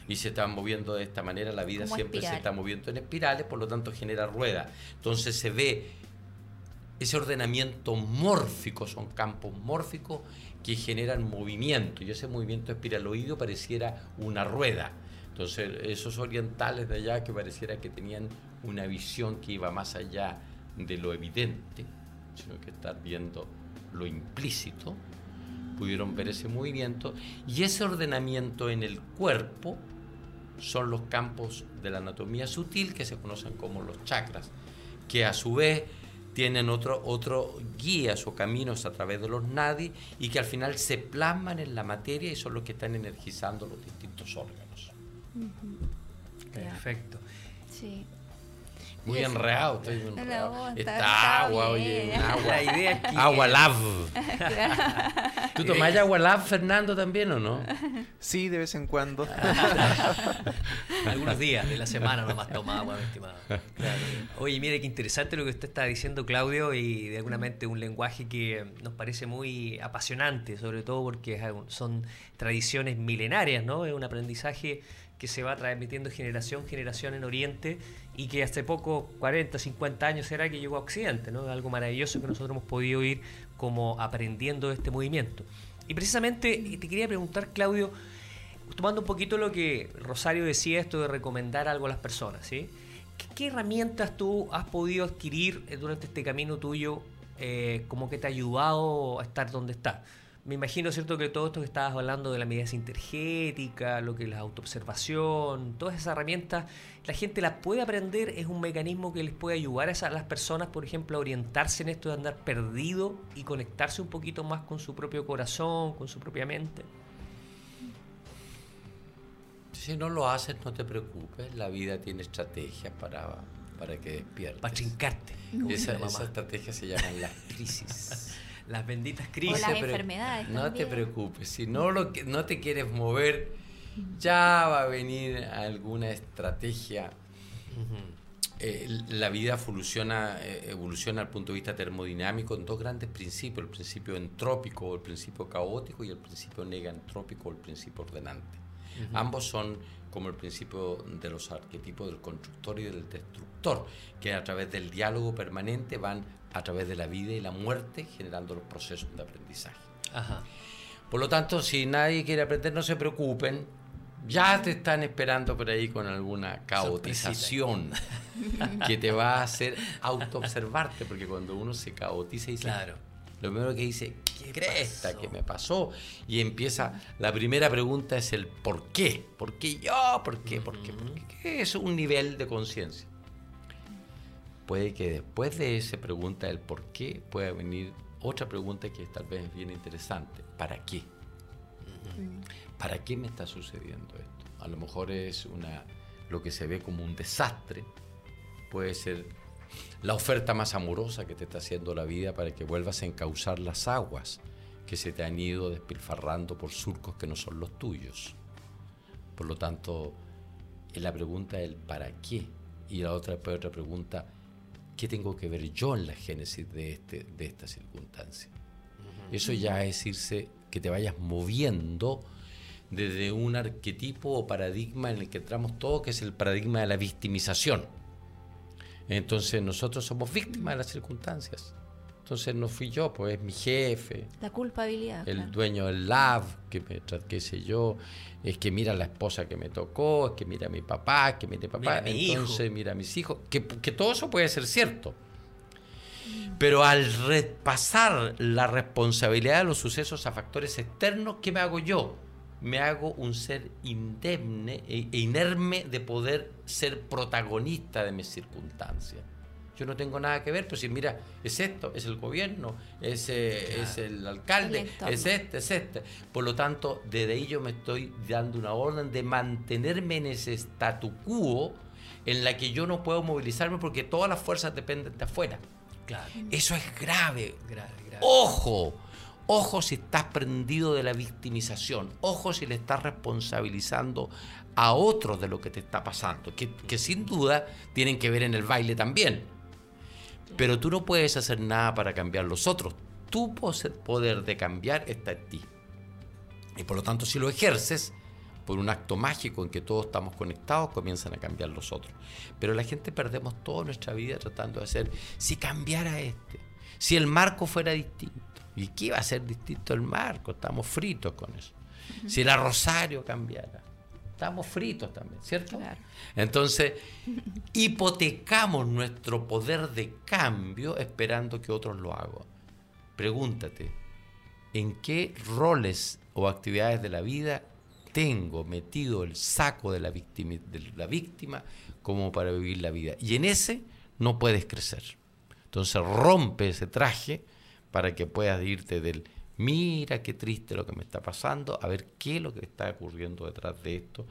y se están moviendo de esta manera. La vida siempre se está moviendo en espirales, por lo tanto genera rueda. Entonces se ve ese ordenamiento mórfico, son campos mórficos que generan movimiento y ese movimiento espiraloideo pareciera una rueda. Entonces esos orientales de allá que pareciera que tenían una visión que iba más allá de lo evidente, sino que estar viendo lo implícito, pudieron ver ese movimiento y ese ordenamiento en el cuerpo son los campos de la anatomía sutil que se conocen como los chakras, que a su vez tienen otro, otro guías o caminos a través de los nadis y que al final se plasman en la materia y son los que están energizando los distintos órganos. Perfecto. Sí. Muy enredado, estoy muy No, enredado. está- agua, bien. oye, un agua. La idea es que- Agua lab. ¿Tú tomás agua lab, Fernando, también o no? Sí, de vez en cuando. Algunos días de la semana nomás toma agua, mi estimado. Claro. Oye, mire qué interesante lo que usted está diciendo, Claudio, y de alguna mente un lenguaje que nos parece muy apasionante, sobre todo porque son tradiciones milenarias, ¿no? Es un aprendizaje que se va transmitiendo generación en generación en Oriente y que hace poco, 40, 50 años será que llegó a Occidente, ¿no? Algo maravilloso que nosotros hemos podido ir como aprendiendo de este movimiento. Y precisamente eh, te quería preguntar, Claudio, tomando un poquito lo que Rosario decía, esto de recomendar algo a las personas, ¿sí? ¿Qué, qué herramientas tú has podido adquirir eh, durante este camino tuyo eh, como que te ha ayudado a estar donde estás? Me imagino, ¿cierto?, que todo esto que estabas hablando de la medida sintergética, lo que es la autoobservación, todas esas herramientas, la gente las puede aprender, es un mecanismo que les puede ayudar a, esas, a las personas, por ejemplo, a orientarse en esto de andar perdido y conectarse un poquito más con su propio corazón, con su propia mente. Si no lo haces, no te preocupes. La vida tiene estrategias para, para que despiertes. Para trincarte. como Esa, esa estrategia se llaman las crisis. Las benditas O crisis. las enfermedades No te preocupes. Si no, lo que, no te quieres mover, ya va a venir alguna estrategia. Eh, la vida evoluciona, eh, evoluciona al punto de vista termodinámico en dos grandes principios, el principio entrópico o el principio caótico y el principio negantrópico o el principio ordenante. Ambos son como el principio de los arquetipos del constructor y del destructor, que a través del diálogo permanente van a través de la vida y la muerte generando los procesos de aprendizaje. Ajá. Por lo tanto, si nadie quiere aprender, no se preocupen. Ya te están esperando por ahí con alguna caotización que te va a hacer autoobservarte, porque cuando uno se caotiza dice, Claro. lo primero que dice, ¿qué cresta pasó? que me pasó? Y empieza, la primera pregunta es el ¿por qué? ¿Por qué yo? ¿Por qué? ¿Por qué? ¿Por qué? ¿Qué es un nivel de conciencia? Puede que después de esa pregunta del por qué pueda venir otra pregunta que tal vez es bien interesante. ¿Para qué? ¿Para qué me está sucediendo esto? A lo mejor es una lo que se ve como un desastre. Puede ser la oferta más amorosa que te está haciendo la vida para que vuelvas a encauzar las aguas que se te han ido despilfarrando por surcos que no son los tuyos. Por lo tanto, es la pregunta del para qué. Y la otra, después otra pregunta, ¿qué tengo que ver yo en la génesis de, este, de esta circunstancia? Eso ya es irse, que te vayas moviendo desde un arquetipo o paradigma en el que entramos todos, que es el paradigma de la victimización. Entonces nosotros somos víctimas de las circunstancias. Entonces no fui yo, pues es mi jefe, La culpabilidad. el claro. dueño del lab, que me qué sé yo, es que mira la esposa que me tocó, es que mira a mi papá, es que mira a mi papá, Mira a mi hijo. entonces mira a mis hijos, que, que todo eso puede ser cierto. Pero al repasar la responsabilidad de los sucesos a factores externos, ¿qué me hago yo? Me hago un ser indemne e e inerme de poder ser protagonista de mis circunstancias. Yo no tengo nada que ver, pero si mira, es esto, es el gobierno, es, eh, es el alcalde, El es este, es este. Por lo tanto, desde ahí yo me estoy dando una orden de mantenerme en ese statu quo en la que yo no puedo movilizarme porque todas las fuerzas dependen de afuera. Claro. Eso es grave. Grave, grave. Ojo, ojo si estás prendido de la victimización, ojo si le estás responsabilizando a otros de lo que te está pasando, que, sin duda tienen que ver en el baile también. Pero tú no puedes hacer nada para cambiar los otros. Tu poder de cambiar está en ti. Y por lo tanto, si lo ejerces por un acto mágico en que todos estamos conectados, comienzan a cambiar los otros. Pero la gente perdemos toda nuestra vida tratando de hacer, si cambiara este, si el marco fuera distinto. ¿Y qué iba a ser distinto el marco? Estamos fritos con eso. Si la Rosario cambiara, estamos fritos también, ¿cierto? Claro. Entonces, hipotecamos nuestro poder de cambio esperando que otros lo hagan. pregúntate, ¿en qué roles o actividades de la vida tengo metido el saco de la víctima, de la víctima como para vivir la vida? Y en ese no puedes crecer. Entonces rompe ese traje para que puedas irte del mira qué triste lo que me está pasando, a ver qué es lo que está ocurriendo detrás de esto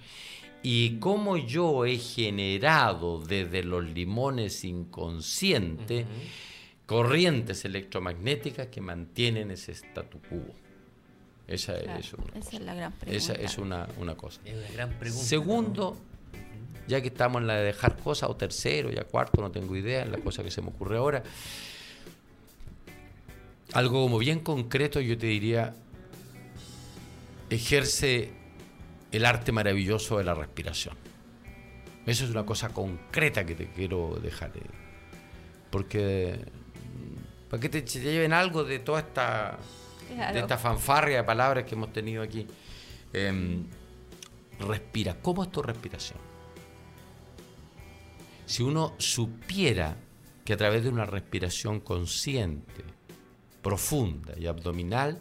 y cómo yo he generado desde los limones inconscientes corrientes electromagnéticas que mantienen ese statu quo. Esa, es, una esa es la gran pregunta. Esa es una, una cosa. Es una gran pregunta. Segundo, ya que estamos en la de dejar cosas, o tercero, ya cuarto, no tengo idea, la cosa que se me ocurre ahora. Algo como bien concreto, yo te diría, ejerce el arte maravilloso de la respiración. Eso es una cosa concreta que te quiero dejar. Eh, porque mm, para que te, lleven algo de toda esta, de esta fanfarria de palabras que hemos tenido aquí. Em, respira. ¿Cómo es tu respiración? Si uno supiera que a través de una respiración consciente, profunda y abdominal,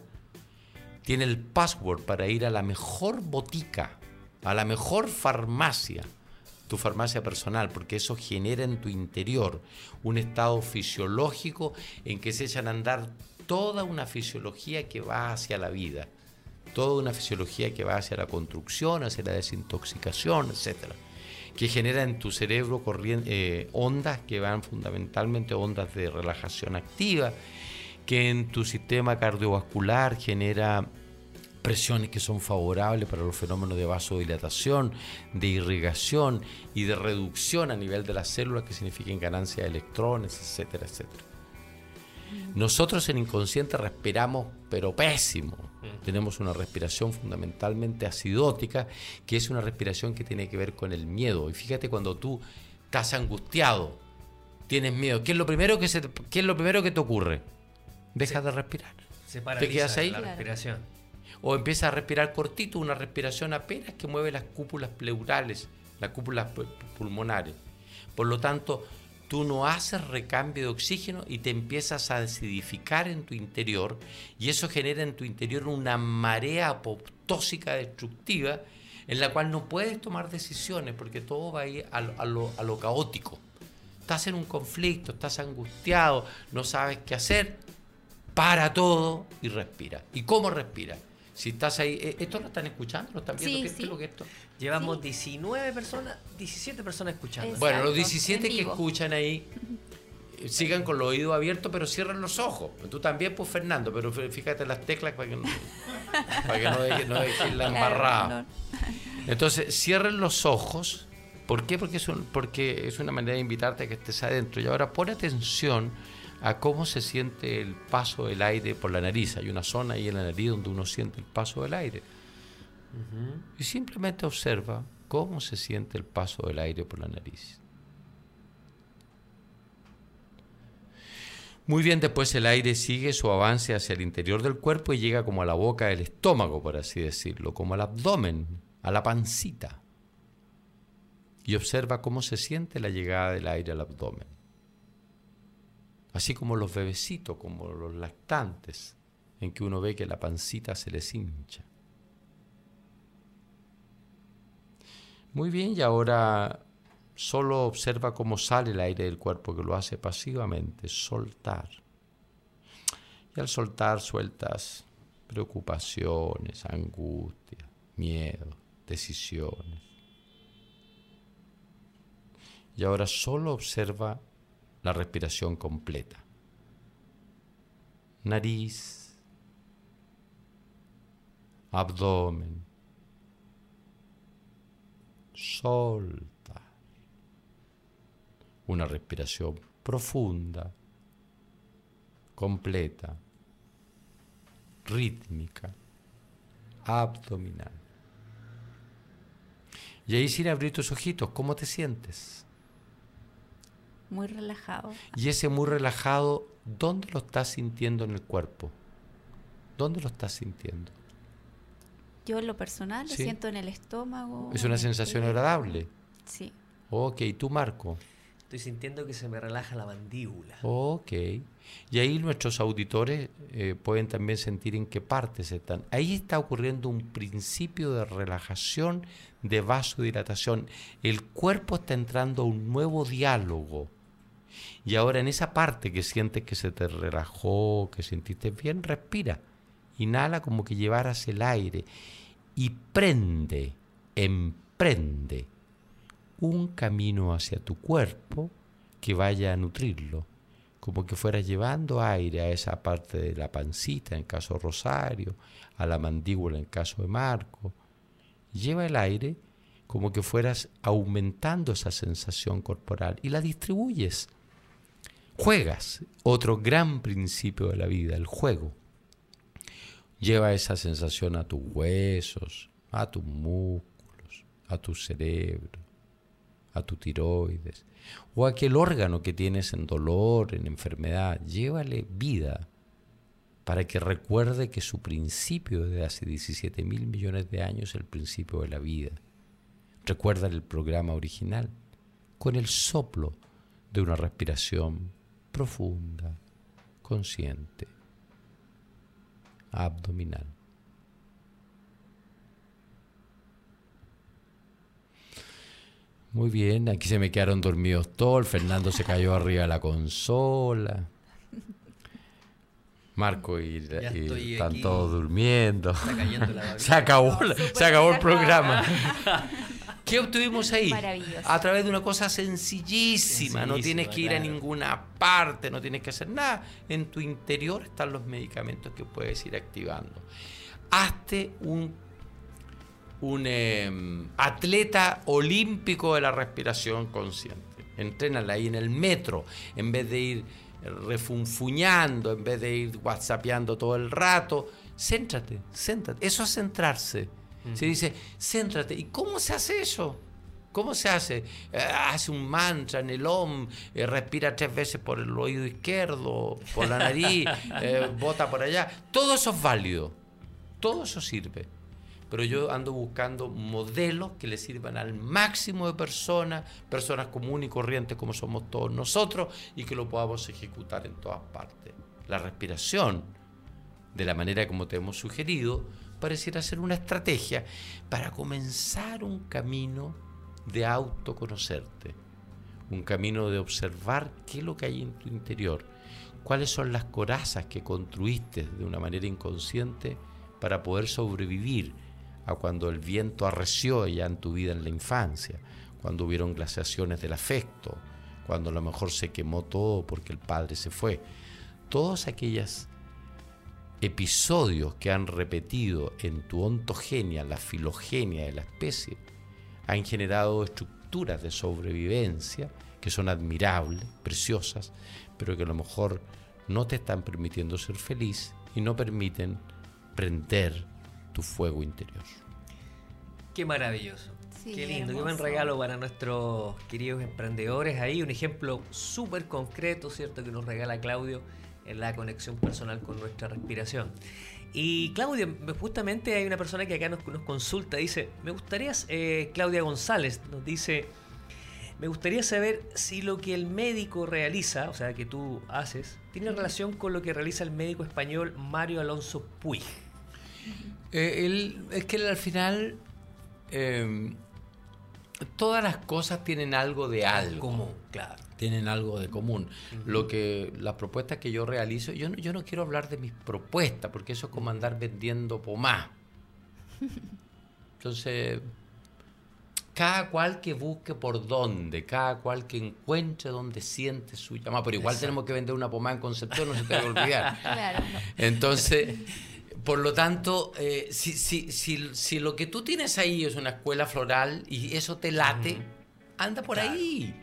tiene el password para ir a la mejor botica, a la mejor farmacia, tu farmacia personal, porque eso genera en tu interior un estado fisiológico en que se echan a andar toda una fisiología que va hacia la vida, toda una fisiología que va hacia la construcción, hacia la desintoxicación, etcétera que genera en tu cerebro eh, ondas que van fundamentalmente ondas de relajación activa, que en tu sistema cardiovascular genera presiones que son favorables para los fenómenos de vasodilatación, de irrigación y de reducción a nivel de las células que signifiquen ganancia de electrones, etcétera, etcétera. Nosotros en inconsciente respiramos, pero pésimo. Tenemos una respiración fundamentalmente acidótica, que es una respiración que tiene que ver con el miedo. Y fíjate cuando tú estás angustiado, tienes miedo, ¿qué es lo primero que, se, qué es lo primero que te ocurre? Dejas de respirar. Se ¿Te quedas ahí? La respiración. O empiezas a respirar cortito, una respiración apenas que mueve las cúpulas pleurales, las cúpulas pulmonares. Por lo tanto, tú no haces recambio de oxígeno y te empiezas a acidificar en tu interior y eso genera en tu interior una marea apoptósica destructiva en la cual no puedes tomar decisiones porque todo va a ir a lo, a lo caótico. Estás en un conflicto, estás angustiado, no sabes qué hacer, para todo y respira. ¿Y cómo respira? Si estás ahí, eh, ¿esto lo están escuchando? ¿Lo están viendo? ¿Qué, es lo que esto? Llevamos 19 personas, 17 personas escuchando. bueno, los 17 que escuchan ahí, eh, sigan con los oídos abiertos, pero cierren los ojos. Tú también, pues, Fernando, pero fíjate las teclas para que no, para que no, dejen, la embarrada. Entonces, cierren los ojos. ¿Por qué? Porque es, porque es una manera de invitarte a que estés adentro. Y ahora pon atención a cómo se siente el paso del aire por la nariz. Hay una zona ahí en la nariz donde uno siente el paso del aire. Y simplemente observa cómo se siente el paso del aire por la nariz. Muy bien, después el aire sigue su avance hacia el interior del cuerpo y llega como a la boca del estómago, por así decirlo, como al abdomen, a la pancita. Y observa cómo se siente la llegada del aire al abdomen así como los bebecitos, como los lactantes, en que uno ve que la pancita se les hincha. Muy bien, y ahora solo observa cómo sale el aire del cuerpo, que lo hace pasivamente, soltar. Y al soltar sueltas preocupaciones, angustia, miedo, decisiones. Y ahora solo observa la respiración completa. Nariz, abdomen, solta. Una respiración profunda, completa, rítmica, abdominal. Y ahí sin abrir tus ojitos, ¿cómo te sientes? Muy relajado. Y ese muy relajado, ¿dónde lo estás sintiendo en el cuerpo? ¿Dónde lo estás sintiendo? Yo en lo personal lo siento en el estómago. Es una sensación agradable. Sí. Ok, ¿tú Marco? Estoy sintiendo que se me relaja la mandíbula. Ok. Y ahí nuestros auditores eh, pueden también sentir en qué partes están. Ahí está ocurriendo un principio de relajación, de vasodilatación. El cuerpo está entrando a un nuevo diálogo. Y ahora en esa parte que sientes que se te relajó, que sentiste bien, respira. Inhala como que llevaras el aire y prende, emprende un camino hacia tu cuerpo que vaya a nutrirlo, como que fueras llevando aire a esa parte de la pancita en caso Rosario, a la mandíbula en caso de Marco. Lleva el aire como que fueras aumentando esa sensación corporal y la distribuyes. Juegas, otro gran principio de la vida, el juego. Lleva esa sensación a tus huesos, a tus músculos, a tu cerebro, a tu tiroides, o aquel órgano que tienes en dolor, en enfermedad. Llévale vida para que recuerde que su principio de hace 17 mil millones de años es el principio de la vida. Recuerda el programa original con el soplo de una respiración profunda, consciente, abdominal. Muy bien, aquí se me quedaron dormidos todos. Fernando se cayó arriba de la consola. Marco y, están todos durmiendo. se acabó, se acabó el programa. ¿Qué obtuvimos ahí? A través de una cosa sencillísima. no tienes que ir a ninguna parte, no tienes que hacer nada. En tu interior están los medicamentos que puedes ir activando. Hazte un un em, atleta olímpico de la respiración consciente. Entrénala ahí en el metro, en vez de ir refunfuñando, en vez de ir whatsappeando todo el rato. Céntrate, céntrate. Eso es centrarse. Se dice, céntrate. ¿Y cómo se hace eso? ¿Cómo se hace? Eh, hace un mantra en el OM, eh, respira tres veces por el oído izquierdo, por la nariz, eh, bota por allá. Todo eso es válido. Todo eso sirve pero yo ando buscando modelos que le sirvan al máximo de personas, personas comunes y corrientes como somos todos nosotros, y que lo podamos ejecutar en todas partes. La respiración, de la manera como te hemos sugerido, pareciera ser una estrategia para comenzar un camino de autoconocerte, un camino de observar qué es lo que hay en tu interior, cuáles son las corazas que construiste de una manera inconsciente para poder sobrevivir a cuando el viento arreció ya en tu vida en la infancia, cuando hubieron glaciaciones del afecto, cuando a lo mejor se quemó todo porque el padre se fue. Todos aquellos episodios que han repetido en tu ontogenia, la filogenia de la especie, han generado estructuras de sobrevivencia que son admirables, preciosas, pero que a lo mejor no te están permitiendo ser feliz y no permiten prender tu fuego interior. Qué maravilloso. Qué lindo, qué buen regalo para nuestros queridos emprendedores. Ahí un ejemplo súper concreto, ¿cierto? Que nos regala Claudio en la conexión personal con nuestra respiración. Y Claudia, justamente hay una persona que acá nos, consulta, dice, me gustaría, eh, Claudia González nos dice, me gustaría saber si lo que el médico realiza, o sea, que tú haces, tiene relación con lo que realiza el médico español Mario Alonso Puig. Eh, es que al final em, todas las cosas tienen algo de algo. Común, claro. Tienen algo de común. Lo que las propuestas que yo realizo, yo no, yo no quiero hablar de mis propuestas, porque eso es como andar vendiendo pomá. Entonces, cada cual que busque por dónde, cada cual que encuentre donde siente su llamada, pero igual tenemos que vender una pomá en Concepción, no se a olvidar. Claro. Entonces, por lo tanto, eh, si, si, si, lo que tú tienes ahí es una escuela floral y eso te late, anda por ahí.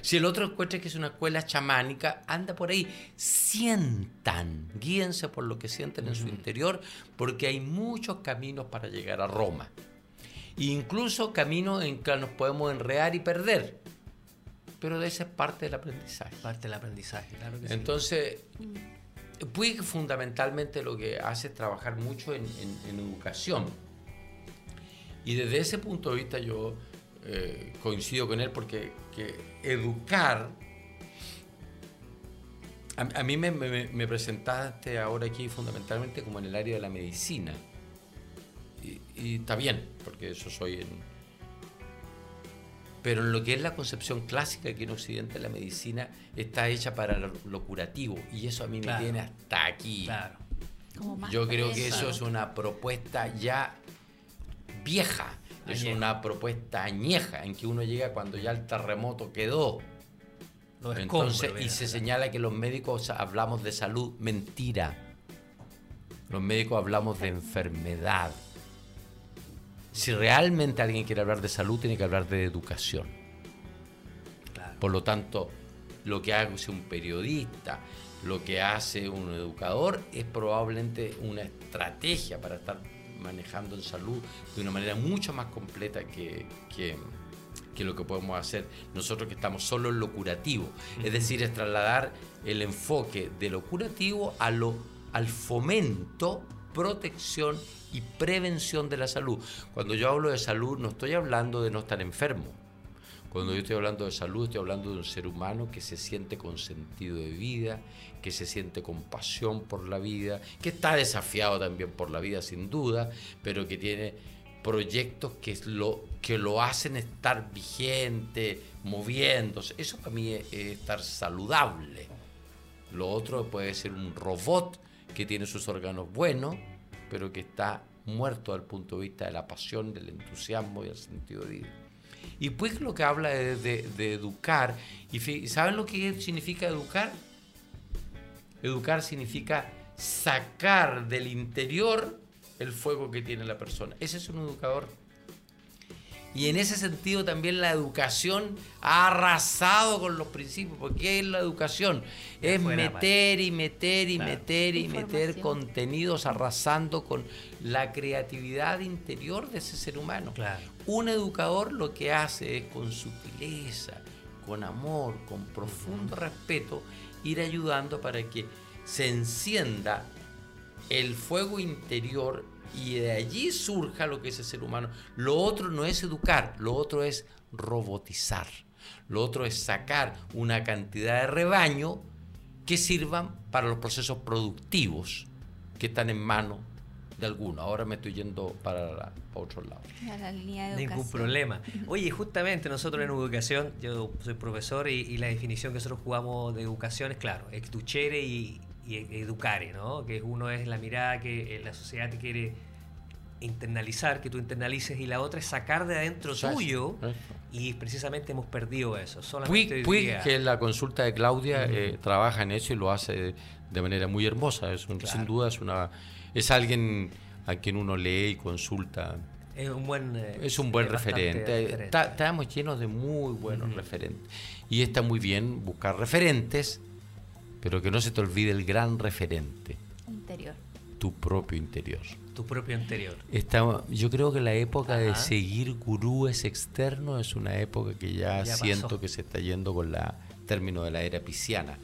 Si el otro encuentra que es una escuela chamánica, anda por ahí. Sientan, guíense por lo que sienten en su interior, porque hay muchos caminos para llegar a Roma. incluso caminos en que nos podemos enredar y perder. Pero de esa es parte del aprendizaje. Parte del aprendizaje, claro que Entonces, Puig fundamentalmente lo que hace es trabajar mucho en, educación. Y desde ese punto de vista yo eh, coincido con él porque que educar a, mí me, me, presentaste ahora aquí fundamentalmente como en el área de la medicina. Y, está bien, porque eso soy en... Pero en lo que es la concepción clásica aquí en Occidente, la medicina está hecha para lo, curativo. Y eso a mí me viene hasta aquí. Claro. Yo creo que eso es una propuesta ya vieja. Es una propuesta añeja en que uno llega cuando ya el terremoto quedó entonces, y se señala que los médicos hablamos de salud, mentira. Los médicos hablamos de enfermedad. Si realmente alguien quiere hablar de salud, tiene que hablar de educación. Por lo tanto, lo que hace un periodista, lo que hace un educador, es probablemente una estrategia para estar manejando en salud de una manera mucho más completa que, que que lo que podemos hacer nosotros que estamos solo en lo curativo. Es decir, es trasladar el enfoque de lo curativo a lo, al fomento, protección y prevención de la salud. Cuando yo hablo de salud no estoy hablando de no estar enfermo. Cuando yo estoy hablando de salud, estoy hablando de un ser humano que se siente con sentido de vida, que se siente con pasión por la vida, que está desafiado también por la vida sin duda, pero que tiene proyectos que lo, que lo hacen estar vigente, moviéndose. Eso para mí es, estar saludable. Lo otro puede ser un robot que tiene sus órganos buenos, pero que está muerto desde punto de vista de la pasión, del entusiasmo y del sentido de vida. Y pues lo que habla de, de educar, y ¿saben lo que significa educar? Educar significa sacar del interior el fuego que tiene la persona. Ese es un educador. Y en ese sentido también la educación ha arrasado con los principios, porque es la educación? Es meter y meter y meter y meter contenidos arrasando con la creatividad interior de ese ser humano. Un educador lo que hace es con sutileza, con amor, con profundo respeto, ir ayudando para que se encienda el fuego interior y de allí surja lo que es el ser humano. Lo otro no es educar, lo otro es robotizar. Lo otro es sacar una cantidad de rebaño que sirvan para los procesos productivos que están en manos de alguno. Ahora me estoy yendo para, otro lado. Ningún problema. Oye, justamente nosotros en educación, yo soy profesor y, la definición que nosotros jugamos de educación es claro, extuchere y, y educare, ¿no? Que uno es la mirada que eh, la sociedad te quiere internalizar, que tú internalices, y la otra es sacar de adentro tuyo, y precisamente hemos perdido eso. Solamente Puig, que es la consulta de Claudia, eh, trabaja en eso y lo hace de manera muy hermosa. Es Sin duda es una es alguien a quien uno lee y consulta. Es un buen, eh, es un buen referente. estamos llenos de muy buenos referentes. Y está muy bien buscar referentes pero que no se te olvide el gran referente. Interior. Tu propio interior. Tu propio interior. yo creo que la época de seguir gurúes externos es una época que ya, siento que se está yendo con la término de la era pisciana.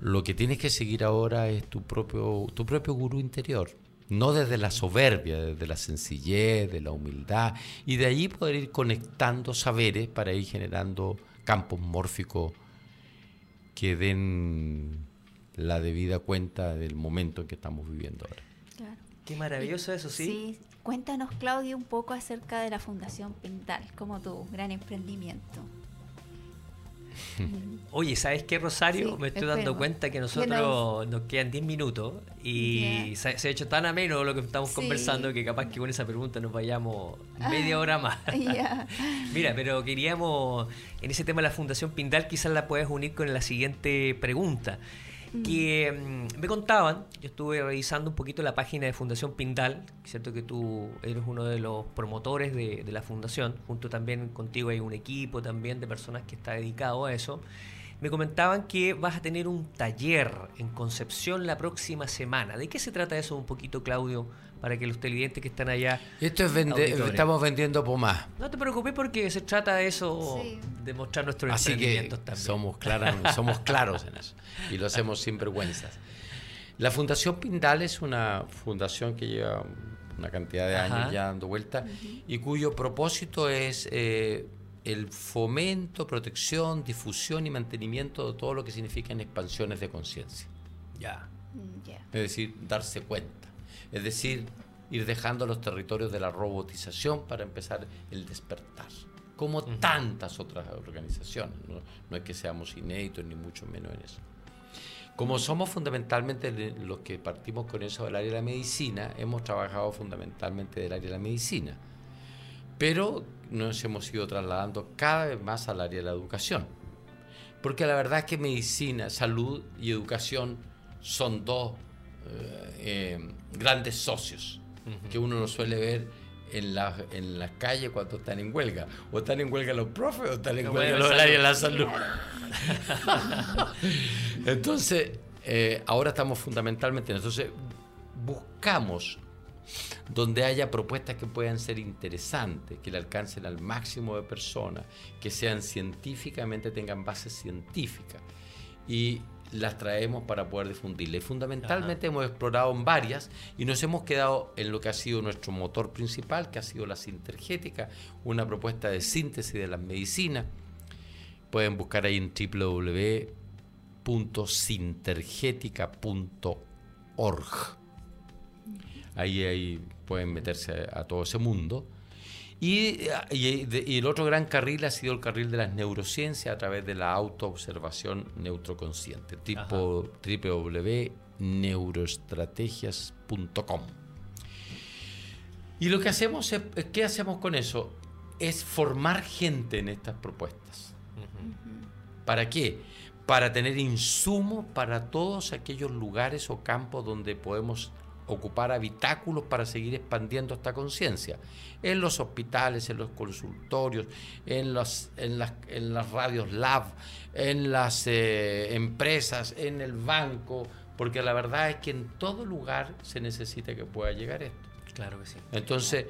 Lo que tienes que seguir ahora es tu propio, tu propio gurú interior. No desde la soberbia, desde la sencillez, de la humildad, y de allí poder ir conectando saberes para ir generando campos mórficos que den la debida cuenta del momento en que estamos viviendo ahora. Claro. Qué maravilloso eso, ¿sí? Sí. Cuéntanos, Claudio, un poco acerca de la Fundación Pintal, como tu gran emprendimiento. Oye, ¿sabes qué, Rosario? Me estoy dando cuenta que nosotros nos quedan 10 minutos y se, ha hecho tan ameno lo que estamos conversando que capaz que con esa pregunta nos vayamos media hora más. Mira, pero queríamos, en ese tema de la Fundación Pindal, quizás la puedes unir con la siguiente pregunta que mm, me contaban, yo estuve revisando un poquito la página de Fundación Pindal, cierto que tú eres uno de los promotores de, de, la fundación, junto también contigo hay un equipo también de personas que está dedicado a eso. Me comentaban que vas a tener un taller en Concepción la próxima semana. ¿De qué se trata eso un poquito, Claudio? Para que los televidentes que están allá. Esto es estamos vendiendo pomás. No te preocupes porque se trata de eso, de mostrar nuestros Así que Somos, somos claros en eso y lo hacemos sin vergüenzas. La Fundación Pindal es una fundación que lleva una cantidad de años ya dando vuelta, y cuyo propósito es eh, el fomento, protección, difusión y mantenimiento de todo lo que significan expansiones de conciencia. Ya. Mm, ya. Es decir, darse cuenta. Es decir, ir dejando los territorios de la robotización para empezar el despertar. Como tantas otras organizaciones. ¿no? no es que seamos inéditos ni mucho menos en eso. Como somos fundamentalmente los que partimos con eso del área de la medicina, hemos trabajado fundamentalmente del área de la medicina. Pero nos hemos ido trasladando cada vez más al área de la educación. Porque la verdad es que medicina, salud y educación son dos eh, eh, grandes socios que uno no suele ver en la, en la calle cuando están en huelga. O están en huelga los profes o están en No, huelga los del área de la salud. Entonces, eh, ahora estamos fundamentalmente en eso. Entonces, buscamos donde haya propuestas que puedan ser interesantes, que le alcancen al máximo de personas, que sean científicamente, tengan base científica. Y las traemos para poder difundirlas. Y fundamentalmente hemos explorado en varias y nos hemos quedado en lo que ha sido nuestro motor principal, que ha sido la sintergética, una propuesta de síntesis de las medicinas. Pueden buscar ahí en www.sintergetica.org. Ahí, ahí pueden meterse a, a todo ese mundo. Y, y- el otro gran carril ha sido el carril de las neurociencias a través de la autoobservación neutroconsciente, tipo www.neuroestrategias.com. Y lo que hacemos es, ¿qué hacemos con eso? Es formar gente en estas propuestas. ¿Para qué? Para tener insumos para todos aquellos lugares o campos donde podemos ocupar habitáculos para seguir expandiendo esta conciencia. En los hospitales, en los consultorios, en, los, en, las, en las radios lab, en las eh, empresas, en el banco, porque la verdad es que en todo lugar se necesita que pueda llegar esto. Claro que sí. Entonces,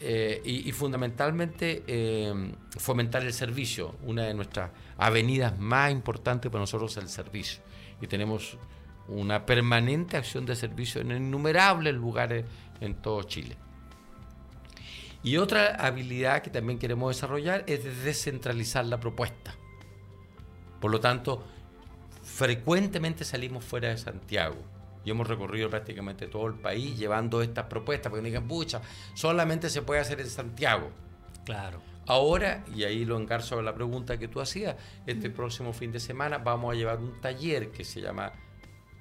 eh, y, y fundamentalmente eh, fomentar el servicio. Una de nuestras avenidas más importantes para nosotros es el servicio. Y tenemos una permanente acción de servicio en innumerables lugares en todo Chile. Y otra habilidad que también queremos desarrollar es de descentralizar la propuesta. Por lo tanto, frecuentemente salimos fuera de Santiago y hemos recorrido prácticamente todo el país llevando estas propuestas, porque digan, pucha, solamente se puede hacer en Santiago. Claro. Ahora, y ahí lo engarzo a la pregunta que tú hacías, este próximo fin de semana vamos a llevar un taller que se llama,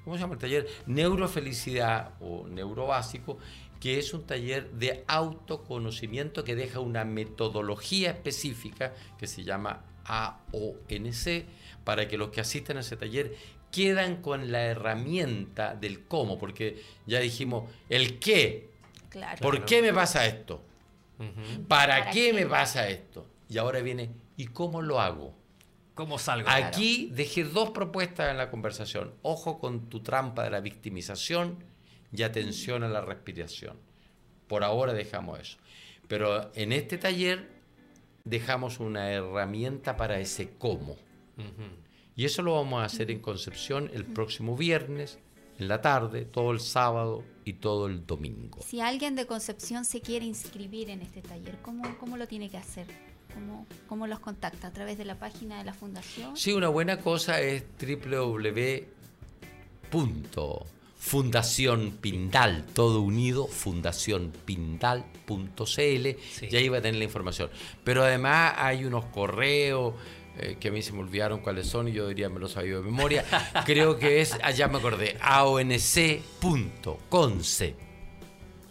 ¿cómo se llama el taller? Neurofelicidad o Neurobásico, que es un taller de autoconocimiento que deja una metodología específica que se llama AONC, para que los que asistan a ese taller quedan con la herramienta del cómo, porque ya dijimos, el qué, Claro. ¿por qué me pasa esto? ¿Para, ¿Para qué, qué? me pasa esto? Y ahora viene, ¿y cómo lo hago? ¿Cómo salgo? Aquí dejé dos propuestas en la conversación. Ojo con tu trampa de la victimización y atención a la respiración. Por ahora dejamos eso. Pero en este taller dejamos una herramienta para ese cómo. Ujú. Y eso lo vamos a hacer en Concepción el próximo viernes, en la tarde, todo el sábado y todo el domingo. Si alguien de Concepción se quiere inscribir en este taller, ¿cómo, cómo lo tiene que hacer? ¿Cómo, ¿Cómo los contacta? ¿A través de la página de la fundación? Sí, una buena cosa es www.fundacionpindal, todo unido, fundacionpindal.cl, Sí. y ahí va a tener la información. Pero además hay unos correos eh, que a mí se me olvidaron cuáles son y yo diría me los sabía de memoria. Creo que es, allá me acordé, aonc.conce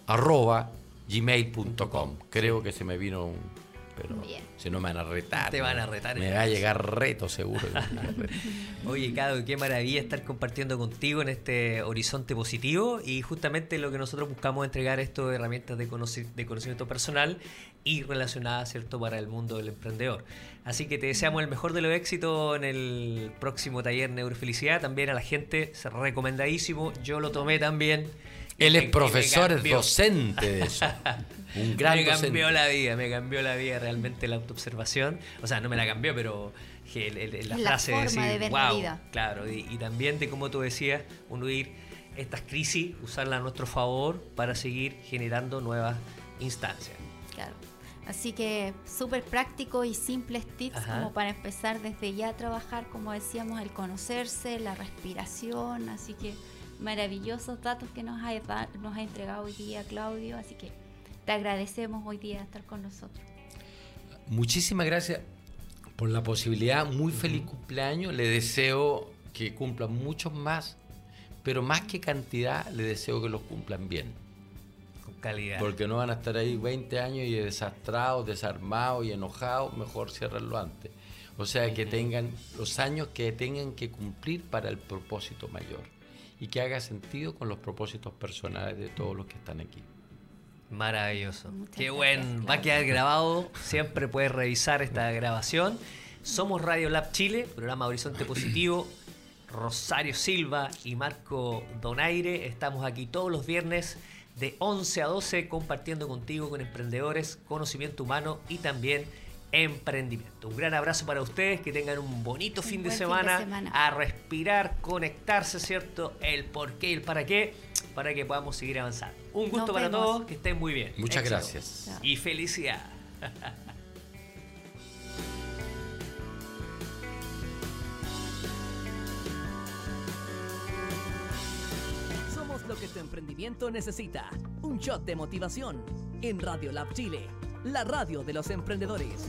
arroba gmail.com. Creo que se me vino un... Pero Bien. Si no me van a retar. Te van a retar Me en va a llegar reto seguro. Oye, Cado, qué maravilla estar compartiendo contigo en este horizonte positivo y justamente lo que nosotros buscamos entregar esto de herramientas de, conoci- de conocimiento personal y relacionadas, ¿cierto?, para el mundo del emprendedor. Así que te deseamos el mejor de los éxitos en el próximo taller Neurofelicidad. También a la gente, es recomendadísimo. Yo lo tomé también. Él es profesor, es docente de eso. Un gran me docente. cambió la vida, me cambió la vida realmente la autoobservación. O sea, no me la cambió, pero que el- el- la la frase de forma decir, de ver la "Wow", vida. Claro, y, y también de como tú decías, uno ir estas crisis, usarlas a nuestro favor para seguir generando nuevas instancias. Claro. Así que súper práctico y simples tips Ajá. como para empezar desde ya a trabajar, como decíamos, el conocerse, la respiración. Así que maravillosos datos que nos ha, da- nos ha entregado hoy día Claudio. Así que te agradecemos hoy día estar con nosotros. Muchísimas gracias por la posibilidad. Muy feliz cumpleaños. Le deseo que cumplan muchos más, pero más que cantidad, le deseo que los cumplan bien. Con calidad. Porque no van a estar ahí 20 años y desastrados, desarmados y enojados, mejor ciérrenlo antes. O sea, que tengan los años que tengan que cumplir para el propósito mayor y que haga sentido con los propósitos personales de todos los que están aquí. Maravilloso. Muchas Qué gracias, buen. Va a quedar grabado. Siempre puedes revisar esta grabación. Somos Radio Lab Chile, programa Horizonte Positivo. Rosario Silva y Marco Donaire. Estamos aquí todos los viernes de 11 a 12 compartiendo contigo con emprendedores, conocimiento humano y también emprendimiento. Un gran abrazo para ustedes, que tengan un bonito Un fin de, buen fin de semana, a respirar, conectarse, ¿cierto? El por qué y el para qué, para que podamos seguir avanzando. Un gusto Nos para vemos. todos, que estén muy bien. Muchas Éxito. gracias. Y felicidad. Somos lo que tu emprendimiento necesita. Un shot de motivación en Radio Lab Chile, la radio de los emprendedores.